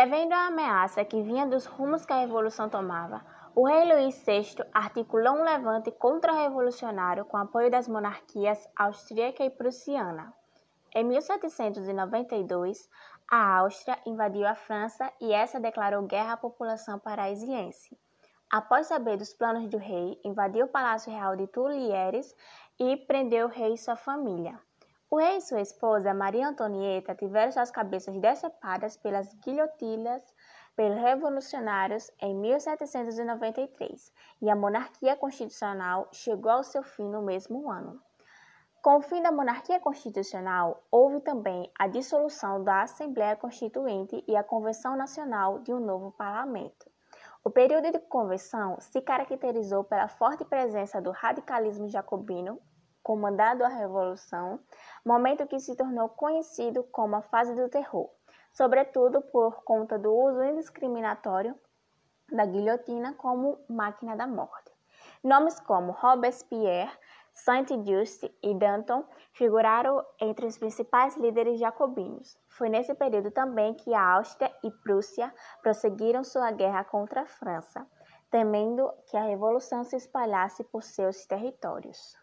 Prevendo a ameaça que vinha dos rumos que a Revolução tomava, o rei Luís VI articulou um levante contra-revolucionário com apoio das monarquias austríaca e prussiana. Em 1792, a Áustria invadiu a França e essa declarou guerra à população parisiense. Após saber dos planos do rei, invadiu o Palácio Real de Tuileries e prendeu o rei e sua família. O rei e sua esposa, Maria Antonieta, tiveram suas cabeças decepadas pelas guilhotinas pelos revolucionários em 1793 e a monarquia constitucional chegou ao seu fim no mesmo ano. Com o fim da monarquia constitucional, houve também a dissolução da Assembleia Constituinte e a Convenção Nacional de um novo parlamento. O período de convenção se caracterizou pela forte presença do radicalismo jacobino comandado a Revolução, momento que se tornou conhecido como a fase do terror, sobretudo por conta do uso indiscriminatório da guilhotina como máquina da morte. Nomes como Robespierre, Saint-Just e Danton figuraram entre os principais líderes jacobinos. Foi nesse período também que a Áustria e Prússia prosseguiram sua guerra contra a França, temendo que a revolução se espalhasse por seus territórios.